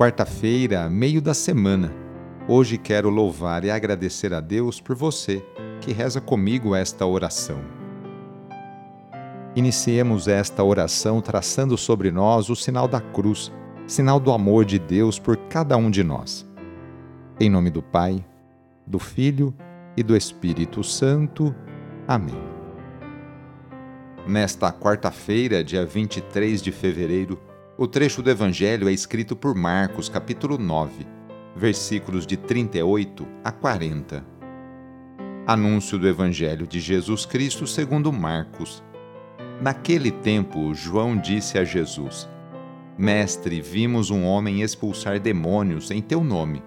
quarta-feira, meio da semana. Hoje quero louvar e agradecer a Deus por você que reza comigo esta oração. Iniciemos esta oração traçando sobre nós o sinal da cruz, sinal do amor de Deus por cada um de nós. Em nome do Pai, do Filho e do Espírito Santo. Amém. Nesta quarta-feira, dia 23 de fevereiro, o trecho do Evangelho é escrito por Marcos, capítulo 9, versículos de 38 a 40. Anúncio do Evangelho de Jesus Cristo segundo Marcos. Naquele tempo, João disse a Jesus: Mestre, vimos um homem expulsar demônios em teu nome,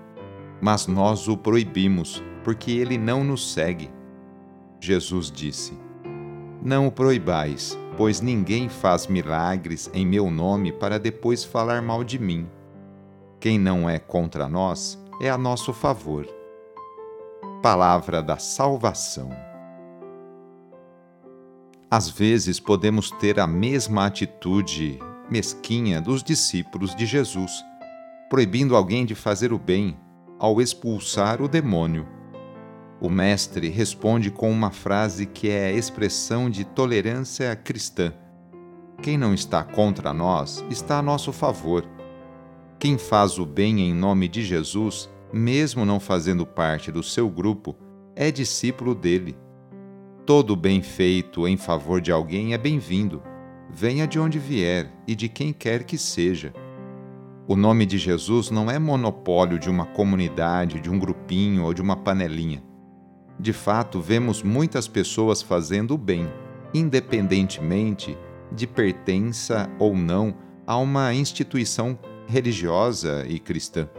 mas nós o proibimos, porque ele não nos segue. Jesus disse: Não o proibais pois ninguém faz milagres em meu nome para depois falar mal de mim. Quem não é contra nós é a nosso favor. Palavra da Salvação. Às vezes podemos ter a mesma atitude mesquinha dos discípulos de Jesus, proibindo alguém de fazer o bem ao expulsar o demônio. O Mestre responde com uma frase que é expressão de tolerância cristã. Quem não está contra nós está a nosso favor. Quem faz o bem em nome de Jesus, mesmo não fazendo parte do seu grupo, é discípulo dele. Todo bem feito em favor de alguém é bem-vindo, venha de onde vier e de quem quer que seja. O nome de Jesus não é monopólio de uma comunidade, de um grupinho ou de uma panelinha. De fato, vemos muitas pessoas fazendo o bem, independentemente de pertença ou não a uma instituição religiosa e cristã.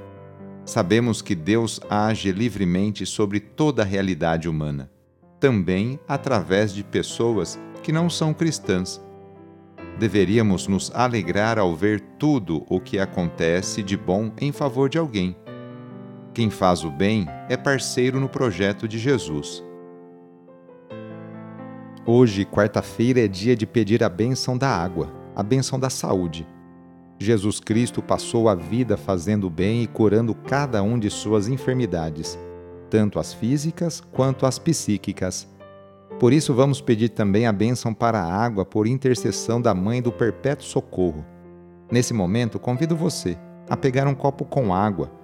Sabemos que Deus age livremente sobre toda a realidade humana, também através de pessoas que não são cristãs. Deveríamos nos alegrar ao ver tudo o que acontece de bom em favor de alguém quem faz o bem é parceiro no projeto de Jesus. Hoje, quarta-feira, é dia de pedir a bênção da água, a bênção da saúde. Jesus Cristo passou a vida fazendo bem e curando cada um de suas enfermidades, tanto as físicas quanto as psíquicas. Por isso, vamos pedir também a bênção para a água por intercessão da Mãe do Perpétuo Socorro. Nesse momento, convido você a pegar um copo com água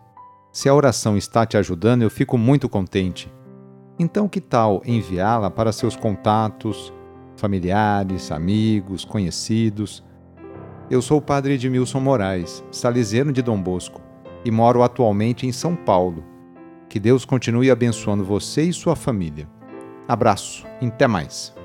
Se a oração está te ajudando, eu fico muito contente. Então, que tal enviá-la para seus contatos, familiares, amigos, conhecidos? Eu sou o padre Edmilson Moraes, salesiano de Dom Bosco, e moro atualmente em São Paulo. Que Deus continue abençoando você e sua família. Abraço, até mais.